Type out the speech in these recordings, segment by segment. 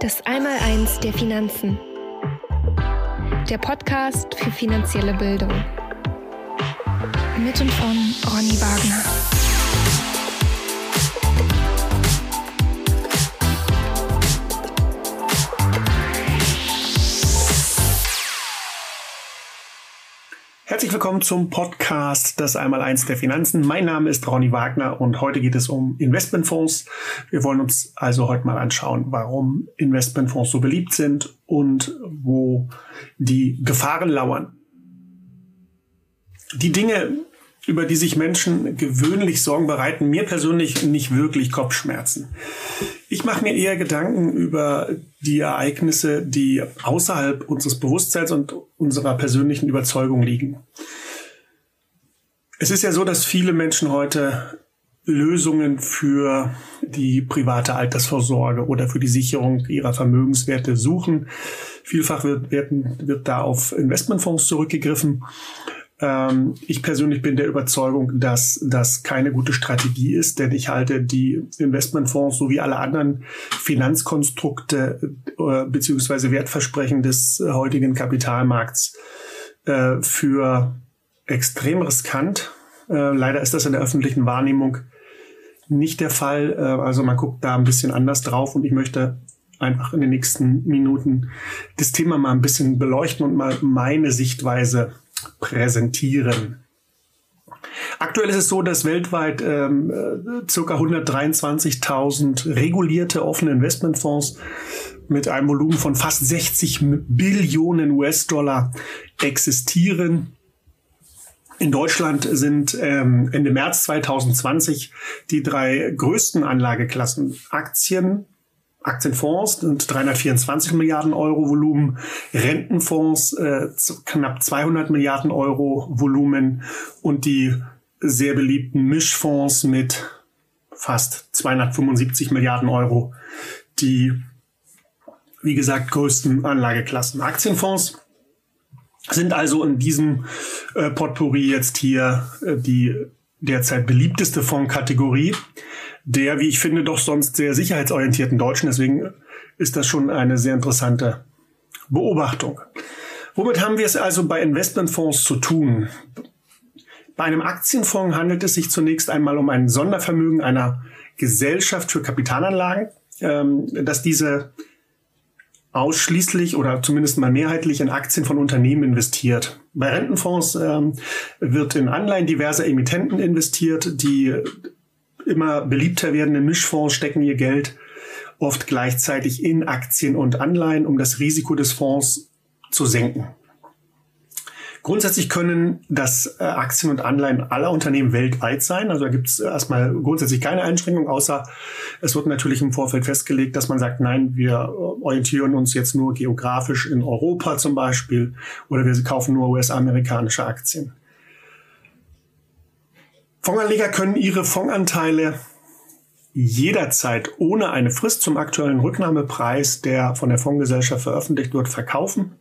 Das Einmaleins der Finanzen. Der Podcast für finanzielle Bildung. Mit und von Ronny Wagner. Herzlich willkommen zum Podcast Das Einmaleins der Finanzen. Mein Name ist Ronny Wagner und heute geht es um Investmentfonds. Wir wollen uns also heute mal anschauen, warum Investmentfonds so beliebt sind und wo die Gefahren lauern. Die Dinge, über die sich Menschen gewöhnlich Sorgen bereiten, mir persönlich nicht wirklich Kopfschmerzen. Ich mache mir eher Gedanken über die Ereignisse, die außerhalb unseres Bewusstseins und unserer persönlichen Überzeugung liegen. Es ist ja so, dass viele Menschen heute Lösungen für die private Altersvorsorge oder für die Sicherung ihrer Vermögenswerte suchen. Vielfach wird, wird, wird da auf Investmentfonds zurückgegriffen. Ähm, ich persönlich bin der Überzeugung, dass das keine gute Strategie ist, denn ich halte die Investmentfonds sowie alle anderen Finanzkonstrukte äh, beziehungsweise Wertversprechen des heutigen Kapitalmarkts äh, für extrem riskant. Äh, leider ist das in der öffentlichen Wahrnehmung nicht der Fall. Äh, also man guckt da ein bisschen anders drauf und ich möchte einfach in den nächsten Minuten das Thema mal ein bisschen beleuchten und mal meine Sichtweise präsentieren. Aktuell ist es so, dass weltweit ähm, äh, ca. 123.000 regulierte offene Investmentfonds mit einem Volumen von fast 60 Billionen US-Dollar existieren. In Deutschland sind ähm, Ende März 2020 die drei größten Anlageklassen Aktien, Aktienfonds sind 324 Milliarden Euro Volumen, Rentenfonds äh, knapp 200 Milliarden Euro Volumen. Und die sehr beliebten Mischfonds mit fast 275 Milliarden Euro, die wie gesagt größten Anlageklassen. Aktienfonds sind also in diesem äh, Potpourri jetzt hier äh, die derzeit beliebteste Fondskategorie der, wie ich finde, doch sonst sehr sicherheitsorientierten Deutschen. Deswegen ist das schon eine sehr interessante Beobachtung. Womit haben wir es also bei Investmentfonds zu tun? Bei einem Aktienfonds handelt es sich zunächst einmal um ein Sondervermögen einer Gesellschaft für Kapitalanlagen, ähm, dass diese ausschließlich oder zumindest mal mehrheitlich in Aktien von Unternehmen investiert. Bei Rentenfonds ähm, wird in Anleihen diverser Emittenten investiert, die immer beliebter werdenden Mischfonds stecken ihr Geld oft gleichzeitig in Aktien und Anleihen, um das Risiko des Fonds zu senken. Grundsätzlich können das äh, Aktien und Anleihen aller Unternehmen weltweit sein. Also da gibt es erstmal grundsätzlich keine Einschränkung, außer es wird natürlich im Vorfeld festgelegt, dass man sagt, nein, wir äh, orientieren uns jetzt nur geografisch in Europa zum Beispiel oder wir kaufen nur US-amerikanische Aktien. Fondsanleger können ihre Fondsanteile jederzeit ohne eine Frist zum aktuellen Rücknahmepreis, der von der Fondsgesellschaft veröffentlicht wird, verkaufen.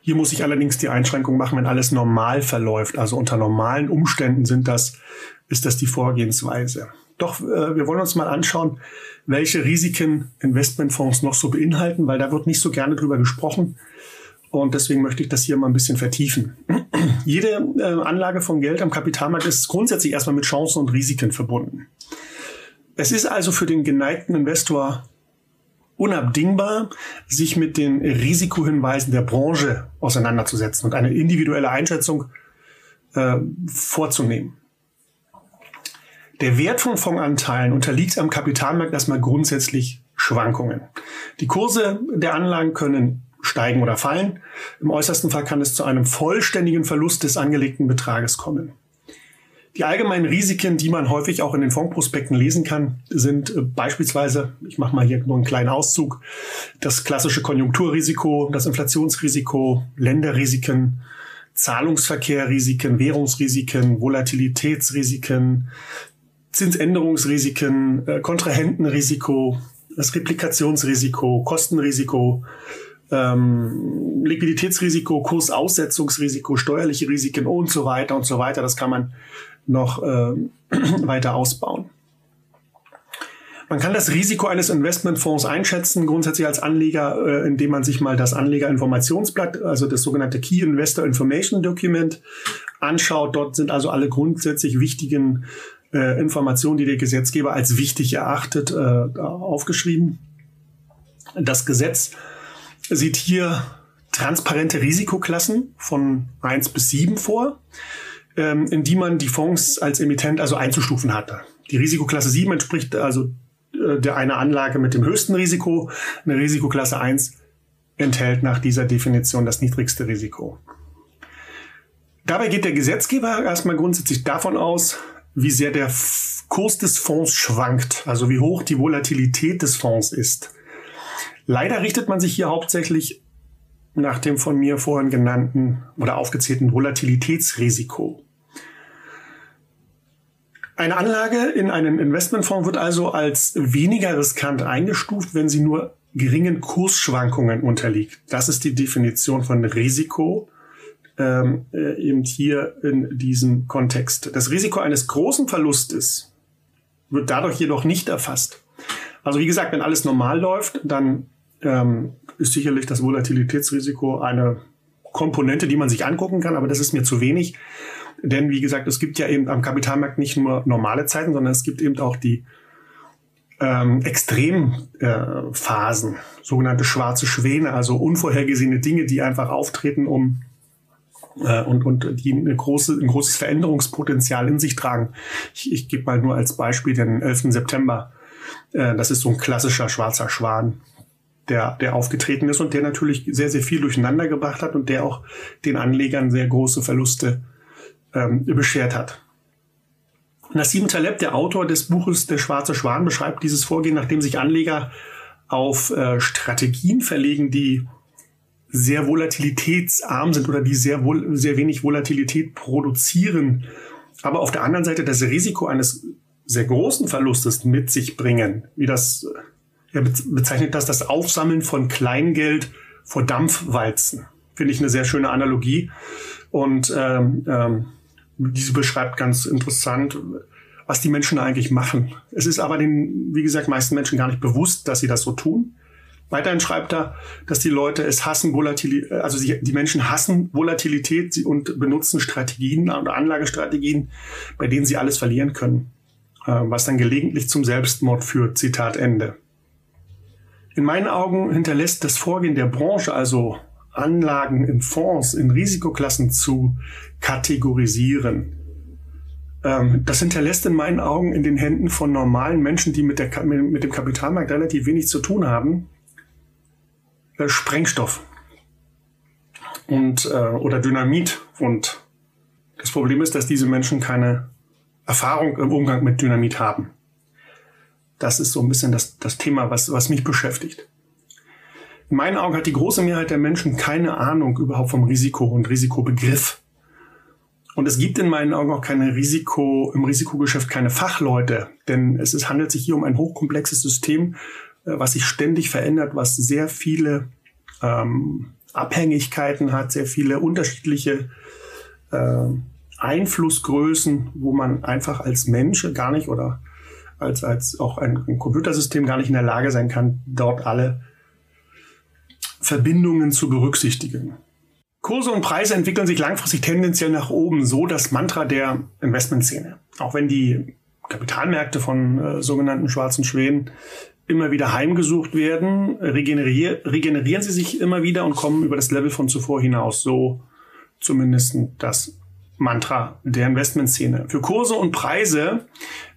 Hier muss ich allerdings die Einschränkung machen, wenn alles normal verläuft. Also unter normalen Umständen sind das, ist das die Vorgehensweise. Doch äh, wir wollen uns mal anschauen, welche Risiken Investmentfonds noch so beinhalten, weil da wird nicht so gerne drüber gesprochen. Und deswegen möchte ich das hier mal ein bisschen vertiefen. Jede äh, Anlage von Geld am Kapitalmarkt ist grundsätzlich erstmal mit Chancen und Risiken verbunden. Es ist also für den geneigten Investor unabdingbar, sich mit den Risikohinweisen der Branche auseinanderzusetzen und eine individuelle Einschätzung äh, vorzunehmen. Der Wert von Fondsanteilen unterliegt am Kapitalmarkt erstmal grundsätzlich Schwankungen. Die Kurse der Anlagen können steigen oder fallen. Im äußersten Fall kann es zu einem vollständigen Verlust des angelegten Betrages kommen. Die allgemeinen Risiken, die man häufig auch in den Fondsprospekten lesen kann, sind äh, beispielsweise, ich mache mal hier nur einen kleinen Auszug, das klassische Konjunkturrisiko, das Inflationsrisiko, Länderrisiken, Zahlungsverkehrrisiken, Währungsrisiken, Volatilitätsrisiken, Zinsänderungsrisiken, äh, Kontrahentenrisiko, das Replikationsrisiko, Kostenrisiko, ähm, Liquiditätsrisiko, Kursaussetzungsrisiko, steuerliche Risiken und so weiter und so weiter. Das kann man noch äh, weiter ausbauen. Man kann das Risiko eines Investmentfonds einschätzen, grundsätzlich als Anleger, äh, indem man sich mal das Anlegerinformationsblatt, also das sogenannte Key Investor Information Document anschaut. Dort sind also alle grundsätzlich wichtigen äh, Informationen, die der Gesetzgeber als wichtig erachtet, äh, aufgeschrieben. Das Gesetz sieht hier transparente Risikoklassen von eins bis sieben vor, ähm, in die man die Fonds als Emittent also einzustufen hatte. Die Risikoklasse 7 entspricht also äh, der einer Anlage mit dem höchsten Risiko. Eine Risikoklasse 1 enthält nach dieser Definition das niedrigste Risiko. Dabei geht der Gesetzgeber erstmal grundsätzlich davon aus, wie sehr der Kurs des Fonds schwankt, also wie hoch die Volatilität des Fonds ist. Leider richtet man sich hier hauptsächlich nach dem von mir vorhin genannten oder aufgezählten Volatilitätsrisiko. Eine Anlage in einen Investmentfonds wird also als weniger riskant eingestuft, wenn sie nur geringen Kursschwankungen unterliegt. Das ist die Definition von Risiko ähm, äh, eben hier in diesem Kontext. Das Risiko eines großen Verlustes wird dadurch jedoch nicht erfasst. Also wie gesagt, wenn alles normal läuft, dann ähm, ist sicherlich das Volatilitätsrisiko eine Komponente, die man sich angucken kann, aber das ist mir zu wenig. Denn wie gesagt, es gibt ja eben am Kapitalmarkt nicht nur normale Zeiten, sondern es gibt eben auch die ähm, Extremphasen, äh, sogenannte schwarze Schwäne, also unvorhergesehene Dinge, die einfach auftreten, um äh, und, und die eine große, ein großes Veränderungspotenzial in sich tragen. Ich, ich gebe mal nur als Beispiel den 11. September. Äh, das ist so ein klassischer schwarzer Schwan, der, der aufgetreten ist und der natürlich sehr, sehr viel durcheinander gebracht hat und der auch den Anlegern sehr große Verluste ähm, beschert hat. Nassim Taleb, der Autor des Buches Der schwarze Schwan, beschreibt dieses Vorgehen, nachdem sich Anleger auf äh, Strategien verlegen, die sehr volatilitätsarm sind oder die sehr, sehr wenig Volatilität produzieren, aber auf der anderen Seite das Risiko eines sehr großen Verlustes mit sich bringen, wie das, er bezeichnet das das Aufsammeln von Kleingeld vor Dampfwalzen. Finde ich eine sehr schöne Analogie. Und ähm, ähm, diese beschreibt ganz interessant, was die Menschen eigentlich machen. Es ist aber den, wie gesagt, meisten Menschen gar nicht bewusst, dass sie das so tun. Weiterhin schreibt er, dass die Leute es hassen, Volatilität, also die Menschen hassen Volatilität und benutzen Strategien oder Anlagestrategien, bei denen sie alles verlieren können, äh, was dann gelegentlich zum Selbstmord führt. Zitat Ende. In meinen Augen hinterlässt das Vorgehen der Branche, also Anlagen in Fonds, in Risikoklassen zu kategorisieren, ähm, das hinterlässt in meinen Augen in den Händen von normalen Menschen, die mit, der, mit dem Kapitalmarkt relativ wenig zu tun haben, äh, Sprengstoff und äh, oder Dynamit. Und das Problem ist, dass diese Menschen keine Erfahrung im Umgang mit Dynamit haben. Das ist so ein bisschen das, das Thema, was, was mich beschäftigt. In meinen Augen hat die große Mehrheit der Menschen keine Ahnung überhaupt vom Risiko und Risikobegriff. Und es gibt in meinen Augen auch keine Risiko, im Risikogeschäft keine Fachleute, denn es ist, handelt sich hier um ein hochkomplexes System, äh, was sich ständig verändert, was sehr viele ähm, Abhängigkeiten hat, sehr viele unterschiedliche äh, Einflussgrößen, wo man einfach als Mensch gar nicht oder als, als auch ein, ein Computersystem gar nicht in der Lage sein kann, dort alle Verbindungen zu berücksichtigen. Kurse und Preise entwickeln sich langfristig tendenziell nach oben, so das Mantra der Investmentszene. Auch wenn die Kapitalmärkte von äh, sogenannten schwarzen Schwänen immer wieder heimgesucht werden, regenerier regenerieren sie sich immer wieder und kommen über das Level von zuvor hinaus. So zumindest das Mantra der Investmentszene. Für Kurse und Preise,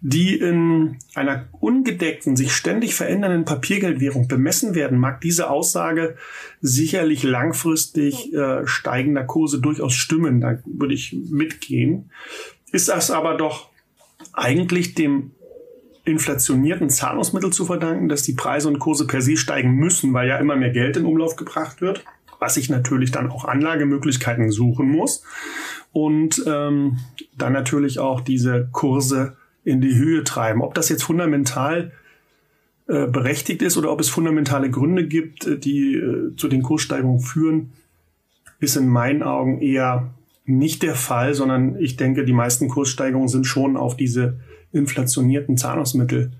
die in einer ungedeckten, sich ständig verändernden Papiergeldwährung bemessen werden, mag diese Aussage sicherlich langfristig äh, steigender Kurse durchaus stimmen. Da würde ich mitgehen. Ist das aber doch eigentlich dem inflationierten Zahlungsmittel zu verdanken, dass die Preise und Kurse per se steigen müssen, weil ja immer mehr Geld in Umlauf gebracht wird, was ich natürlich dann auch Anlagemöglichkeiten suchen muss und ähm, dann natürlich auch diese Kurse in die Höhe treiben. Ob das jetzt fundamental äh, berechtigt ist oder ob es fundamentale Gründe gibt, äh, die äh, zu den Kurssteigerungen führen, ist in meinen Augen eher nicht der Fall, sondern ich denke, die meisten Kurssteigerungen sind schon auf diese inflationierten Zahlungsmittel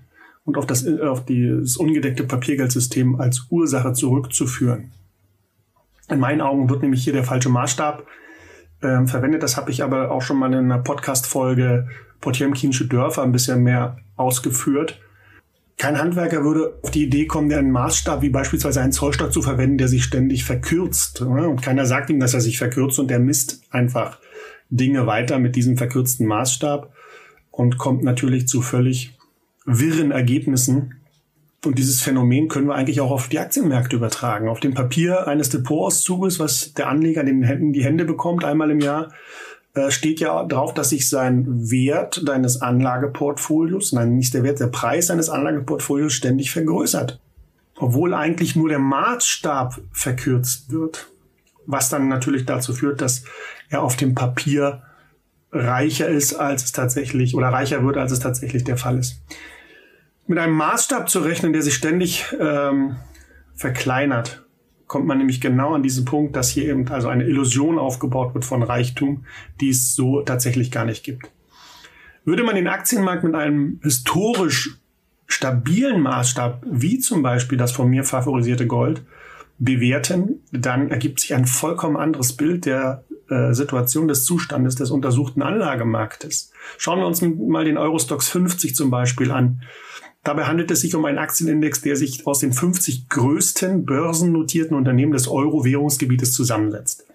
und auf das, auf das ungedeckte Papiergeldsystem als Ursache zurückzuführen. In meinen Augen wird nämlich hier der falsche Maßstab äh, verwendet. Das habe ich aber auch schon mal in einer Podcast-Folge Potemkinsche Dörfer ein bisschen mehr ausgeführt. Kein Handwerker würde auf die Idee kommen, einen Maßstab wie beispielsweise einen Zollstock zu verwenden, der sich ständig verkürzt. Und keiner sagt ihm, dass er sich verkürzt und der misst einfach Dinge weiter mit diesem verkürzten Maßstab und kommt natürlich zu völlig wirren Ergebnissen. Und dieses Phänomen können wir eigentlich auch auf die Aktienmärkte übertragen. Auf dem Papier eines Depotauszuges, was der Anleger in den Händen die Hände bekommt, einmal im Jahr, äh, steht ja drauf, dass sich sein Wert deines Anlageportfolios, nein, nicht der Wert, der Preis deines Anlageportfolios ständig vergrößert. Obwohl eigentlich nur der Maßstab verkürzt wird. Was dann natürlich dazu führt, dass er auf dem Papier reicher ist, als es tatsächlich, oder reicher wird, als es tatsächlich der Fall ist. Mit einem Maßstab zu rechnen, der sich ständig ähm, verkleinert, kommt man nämlich genau an diesen Punkt, dass hier eben also eine Illusion aufgebaut wird von Reichtum, die es so tatsächlich gar nicht gibt. Würde man den Aktienmarkt mit einem historisch stabilen Maßstab, wie zum Beispiel das von mir favorisierte Gold, bewerten, dann ergibt sich ein vollkommen anderes Bild der äh, Situation des Zustandes des untersuchten Anlagemarktes. Schauen wir uns mal den Eurostox 50 zum Beispiel an. Dabei handelt es sich um einen Aktienindex, der sich aus den 50 größten börsennotierten Unternehmen des Euro-Währungsgebietes zusammensetzt.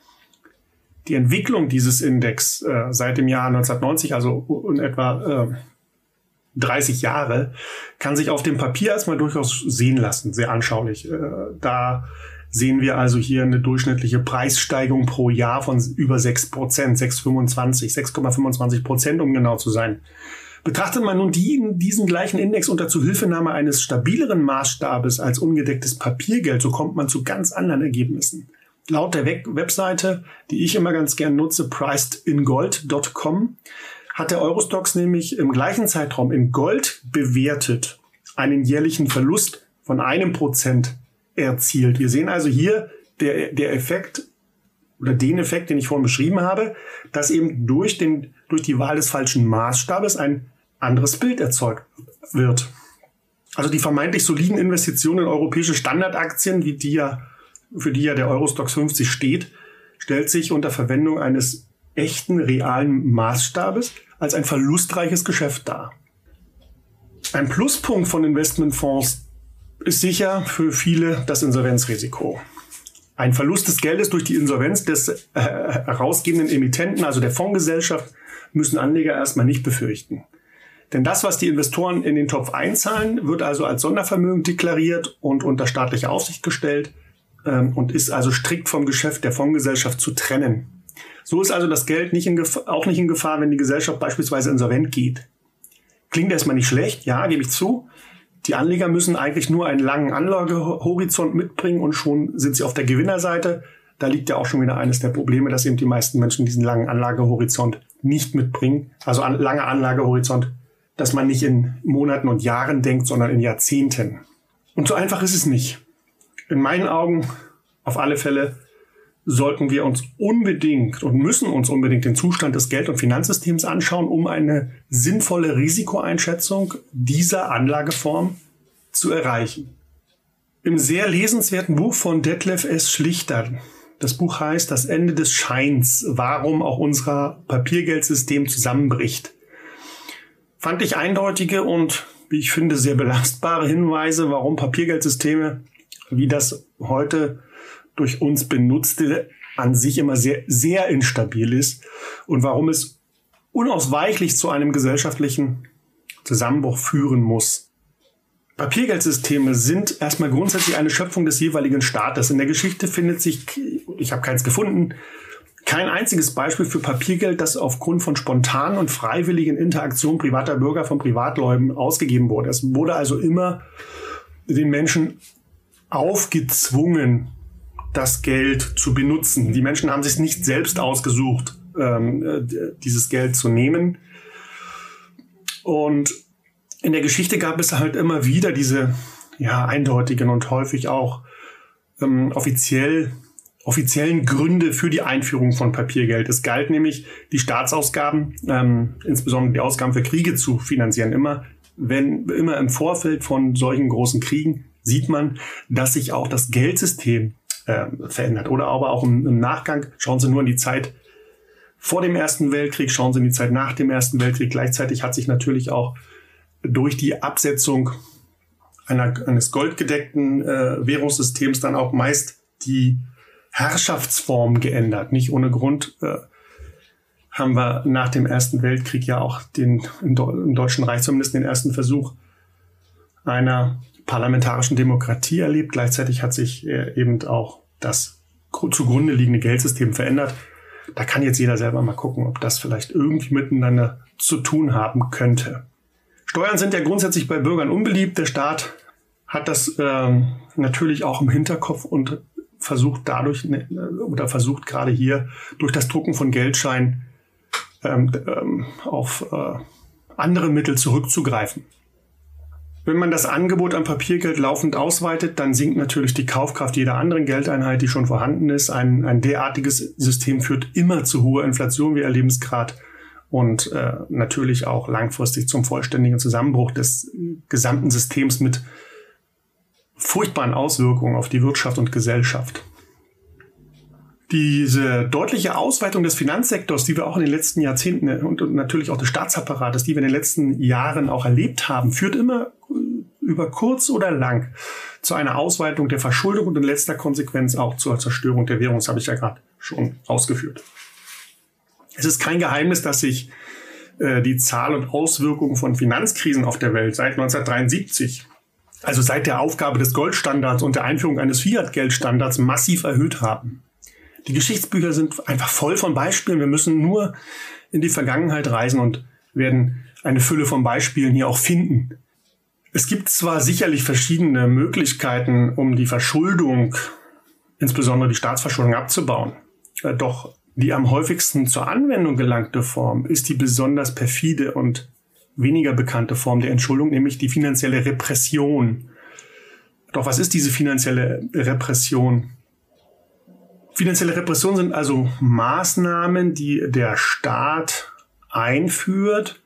Die Entwicklung dieses Index äh, seit dem Jahr 1990, also in etwa äh, 30 Jahre, kann sich auf dem Papier erstmal durchaus sehen lassen, sehr anschaulich. Äh, da sehen wir also hier eine durchschnittliche Preissteigerung pro Jahr von über 6 Prozent, 6,25, 6,25 Prozent, um genau zu sein. Betrachtet man nun die, diesen gleichen Index unter Zuhilfenahme eines stabileren Maßstabes als ungedecktes Papiergeld, so kommt man zu ganz anderen Ergebnissen. Laut der Webseite, die ich immer ganz gern nutze, pricedingold.com, hat der Eurostox nämlich im gleichen Zeitraum in Gold bewertet einen jährlichen Verlust von einem Prozent erzielt. Wir sehen also hier der, der Effekt oder den Effekt, den ich vorhin beschrieben habe, dass eben durch, den, durch die Wahl des falschen Maßstabes ein anderes Bild erzeugt wird. Also die vermeintlich soliden Investitionen in europäische Standardaktien, wie die ja, für die ja der Eurostox 50 steht, stellt sich unter Verwendung eines echten, realen Maßstabes als ein verlustreiches Geschäft dar. Ein Pluspunkt von Investmentfonds ist sicher für viele das Insolvenzrisiko. Ein Verlust des Geldes durch die Insolvenz des äh, herausgebenden Emittenten, also der Fondsgesellschaft, müssen Anleger erstmal nicht befürchten. Denn das, was die Investoren in den Topf einzahlen, wird also als Sondervermögen deklariert und unter staatliche Aufsicht gestellt ähm, und ist also strikt vom Geschäft der Fondsgesellschaft zu trennen. So ist also das Geld nicht auch nicht in Gefahr, wenn die Gesellschaft beispielsweise insolvent geht. Klingt erstmal nicht schlecht, ja, gebe ich zu. Die Anleger müssen eigentlich nur einen langen Anlagehorizont mitbringen und schon sind sie auf der Gewinnerseite. Da liegt ja auch schon wieder eines der Probleme, dass eben die meisten Menschen diesen langen Anlagehorizont nicht mitbringen. Also an, langer Anlagehorizont dass man nicht in Monaten und Jahren denkt, sondern in Jahrzehnten. Und so einfach ist es nicht. In meinen Augen auf alle Fälle sollten wir uns unbedingt und müssen uns unbedingt den Zustand des Geld- und Finanzsystems anschauen, um eine sinnvolle Risikoeinschätzung dieser Anlageform zu erreichen. Im sehr lesenswerten Buch von Detlef S. Schlichter, das Buch heißt Das Ende des Scheins, warum auch unser Papiergeldsystem zusammenbricht, fand ich eindeutige und, wie ich finde, sehr belastbare Hinweise, warum Papiergeldsysteme, wie das heute durch uns benutzte, an sich immer sehr, sehr instabil ist und warum es unausweichlich zu einem gesellschaftlichen Zusammenbruch führen muss. Papiergeldsysteme sind erstmal grundsätzlich eine Schöpfung des jeweiligen Staates. In der Geschichte findet sich, ich habe keins gefunden, kein einziges Beispiel für Papiergeld, das aufgrund von spontanen und freiwilligen Interaktionen privater Bürger von Privatleuten ausgegeben wurde. Es wurde also immer den Menschen aufgezwungen, das Geld zu benutzen. Die Menschen haben sich nicht selbst ausgesucht, ähm, äh, dieses Geld zu nehmen. Und in der Geschichte gab es halt immer wieder diese ja, eindeutigen und häufig auch ähm, offiziell offiziellen Gründe für die Einführung von Papiergeld. Es galt nämlich, die Staatsausgaben, ähm, insbesondere die Ausgaben für Kriege zu finanzieren. Immer wenn immer im Vorfeld von solchen großen Kriegen sieht man, dass sich auch das Geldsystem äh, verändert. Oder aber auch im, im Nachgang, schauen Sie nur in die Zeit vor dem Ersten Weltkrieg, schauen Sie in die Zeit nach dem Ersten Weltkrieg. Gleichzeitig hat sich natürlich auch durch die Absetzung einer, eines goldgedeckten äh, Währungssystems dann auch meist die Herrschaftsform geändert. Nicht ohne Grund äh, haben wir nach dem Ersten Weltkrieg ja auch den, im, im Deutschen Reich zumindest den ersten Versuch einer parlamentarischen Demokratie erlebt. Gleichzeitig hat sich äh, eben auch das zugrunde liegende Geldsystem verändert. Da kann jetzt jeder selber mal gucken, ob das vielleicht irgendwie miteinander zu tun haben könnte. Steuern sind ja grundsätzlich bei Bürgern unbeliebt. Der Staat hat das ähm, natürlich auch im Hinterkopf und versucht dadurch ne, oder versucht gerade hier durch das Drucken von Geldscheinen ähm, ähm, auf äh, andere Mittel zurückzugreifen. Wenn man das Angebot an Papiergeld laufend ausweitet, dann sinkt natürlich die Kaufkraft jeder anderen Geldeinheit, die schon vorhanden ist. Ein, ein derartiges System führt immer zu hoher Inflation. Wir erleben es gerade und äh, natürlich auch langfristig zum vollständigen Zusammenbruch des gesamten Systems mit furchtbaren Auswirkungen auf die Wirtschaft und Gesellschaft. Diese deutliche Ausweitung des Finanzsektors, die wir auch in den letzten Jahrzehnten und, und natürlich auch des Staatsapparates, die wir in den letzten Jahren auch erlebt haben, führt immer über kurz oder lang zu einer Ausweitung der Verschuldung und in letzter Konsequenz auch zur Zerstörung der Währung. Das habe ich ja gerade schon ausgeführt. Es ist kein Geheimnis, dass sich äh, die Zahl und Auswirkungen von Finanzkrisen auf der Welt seit 1973 also seit der Aufgabe des Goldstandards und der Einführung eines Fiat-Geldstandards massiv erhöht haben. Die Geschichtsbücher sind einfach voll von Beispielen. Wir müssen nur in die Vergangenheit reisen und werden eine Fülle von Beispielen hier auch finden. Es gibt zwar sicherlich verschiedene Möglichkeiten, um die Verschuldung, insbesondere die Staatsverschuldung abzubauen. Äh, doch die am häufigsten zur Anwendung gelangte Form ist die besonders perfide und weniger bekannte Form der Entschuldung, nämlich die finanzielle Repression. Doch was ist diese finanzielle Repression? Finanzielle Repression sind also Maßnahmen, die der Staat einführt,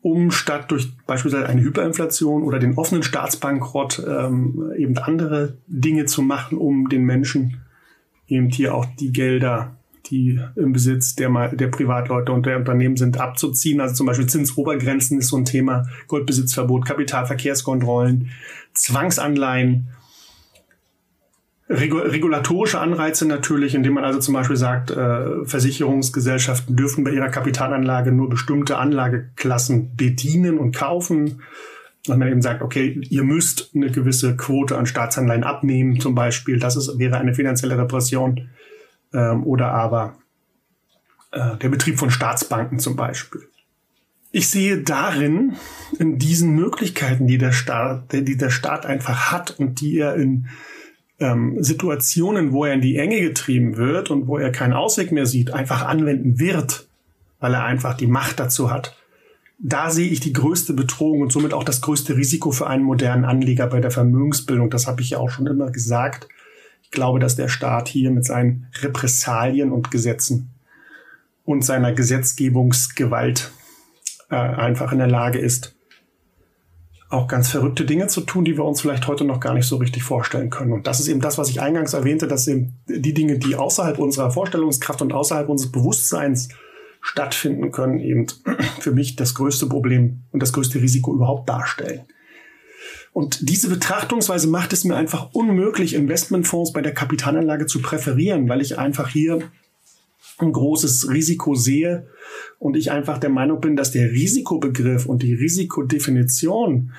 um statt durch beispielsweise eine Hyperinflation oder den offenen Staatsbankrott ähm, eben andere Dinge zu machen, um den Menschen eben hier auch die Gelder, die im Besitz der, der Privatleute und der Unternehmen sind, abzuziehen. Also zum Beispiel Zinsobergrenzen ist so ein Thema, Goldbesitzverbot, Kapitalverkehrskontrollen, Zwangsanleihen regulatorische Anreize natürlich, indem man also zum Beispiel sagt, äh, Versicherungsgesellschaften dürfen bei ihrer Kapitalanlage nur bestimmte Anlageklassen bedienen und kaufen. Und man eben sagt, okay, ihr müsst eine gewisse Quote an Staatsanleihen abnehmen, zum Beispiel. Das ist, wäre eine finanzielle Repression. Ähm, oder aber äh, der Betrieb von Staatsbanken zum Beispiel. Ich sehe darin, in diesen Möglichkeiten, die der Staat, die der Staat einfach hat und die er in ähm, Situationen, wo er in die Enge getrieben wird und wo er keinen Ausweg mehr sieht, einfach anwenden wird, weil er einfach die Macht dazu hat. Da sehe ich die größte Bedrohung und somit auch das größte Risiko für einen modernen Anleger bei der Vermögensbildung. Das habe ich ja auch schon immer gesagt. Ich glaube, dass der Staat hier mit seinen Repressalien und Gesetzen und seiner Gesetzgebungsgewalt äh, einfach in der Lage ist, auch ganz verrückte Dinge zu tun, die wir uns vielleicht heute noch gar nicht so richtig vorstellen können. Und das ist eben das, was ich eingangs erwähnte, dass eben die Dinge, die außerhalb unserer Vorstellungskraft und außerhalb unseres Bewusstseins stattfinden können, eben für mich das größte Problem und das größte Risiko überhaupt darstellen. Und diese Betrachtungsweise macht es mir einfach unmöglich, Investmentfonds bei der Kapitalanlage zu präferieren, weil ich einfach hier ein großes Risiko sehe und ich einfach der Meinung bin, dass der Risikobegriff und die Risikodefinition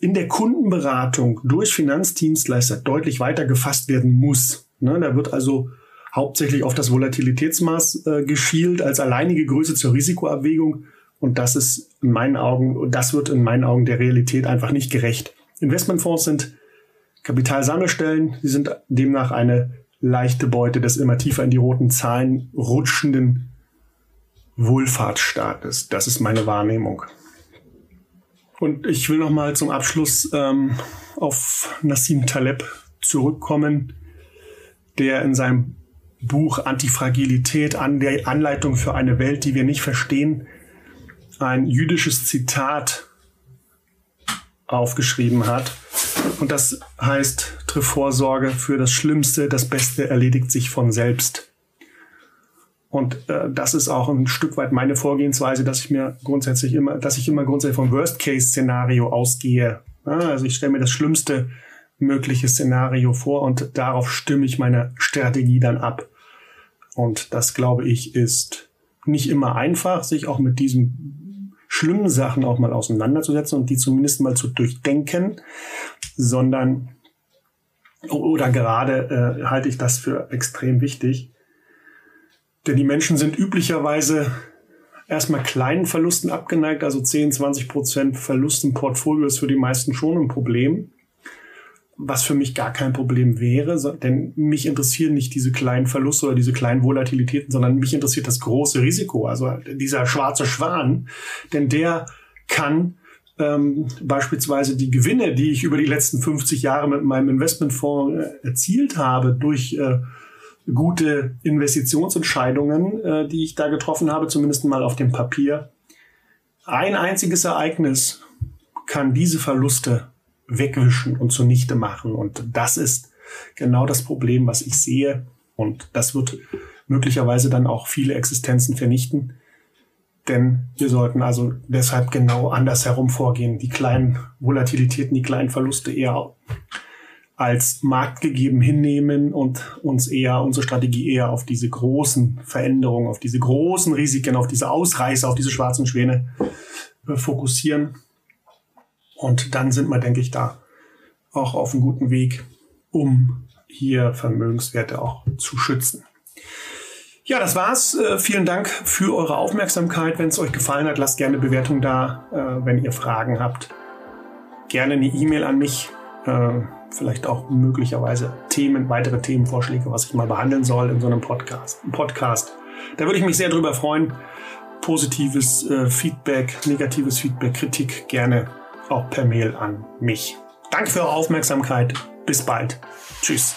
in der Kundenberatung durch Finanzdienstleister deutlich weiter gefasst werden muss. Ne, da wird also hauptsächlich auf das Volatilitätsmaß äh, geschielt als alleinige Größe zur Risikoabwägung. Und das ist in meinen Augen, das wird in meinen Augen der Realität einfach nicht gerecht. Investmentfonds sind Kapitalsammelstellen. Sie sind demnach eine leichte Beute des immer tiefer in die roten Zahlen rutschenden Wohlfahrtsstaates. Das ist meine Wahrnehmung. Und ich will noch mal zum Abschluss ähm, auf Nassim Taleb zurückkommen, der in seinem Buch Antifragilität an der Anleitung für eine Welt, die wir nicht verstehen, ein jüdisches Zitat aufgeschrieben hat. Und das heißt, triff Vorsorge für das Schlimmste, das Beste erledigt sich von selbst. Und äh, das ist auch ein Stück weit meine Vorgehensweise, dass ich mir grundsätzlich immer, dass ich immer grundsätzlich vom Worst-Case-Szenario ausgehe. Ja, also ich stelle mir das schlimmste mögliche Szenario vor und darauf stimme ich meine Strategie dann ab. Und das, glaube ich, ist nicht immer einfach, sich auch mit diesen schlimmen Sachen auch mal auseinanderzusetzen und die zumindest mal zu durchdenken, sondern oder gerade äh, halte ich das für extrem wichtig. Denn die Menschen sind üblicherweise erstmal kleinen Verlusten abgeneigt, also 10, 20 Prozent Verlust im Portfolio ist für die meisten schon ein Problem was für mich gar kein Problem wäre, denn mich interessieren nicht diese kleinen Verluste oder diese kleinen Volatilitäten, sondern mich interessiert das große Risiko, also dieser schwarze Schwan, denn der kann ähm, beispielsweise die Gewinne, die ich über die letzten 50 Jahre mit meinem Investmentfonds äh, erzielt habe, durch äh, gute Investitionsentscheidungen, äh, die ich da getroffen habe, zumindest mal auf dem Papier. Ein einziges Ereignis kann diese Verluste wegwischen und zunichte machen. Und das ist genau das Problem, was ich sehe. Und das wird möglicherweise dann auch viele Existenzen vernichten. Denn wir sollten also deshalb genau anders herum vorgehen. Die kleinen Volatilitäten, die kleinen Verluste eher als marktgegeben hinnehmen und uns eher, unsere Strategie eher auf diese großen Veränderungen, auf diese großen Risiken, auf diese Ausreißer, auf diese schwarzen Schwäne äh, fokussieren und dann sind wir, denke ich, da auch auf einem guten Weg, um hier Vermögenswerte auch zu schützen. Ja, das war's. Äh, vielen Dank für eure Aufmerksamkeit. Wenn es euch gefallen hat, lasst gerne Bewertung da. Äh, wenn ihr Fragen habt, gerne eine E-Mail an mich. Äh, vielleicht auch möglicherweise Themen, weitere Themenvorschläge, was ich mal behandeln soll in so einem Podcast. Podcast. Da würde ich mich sehr drüber freuen. Positives Feedback, negatives Feedback, Kritik gerne auch per Mail an mich. Danke für eure Aufmerksamkeit. Bis bald. Tschüss.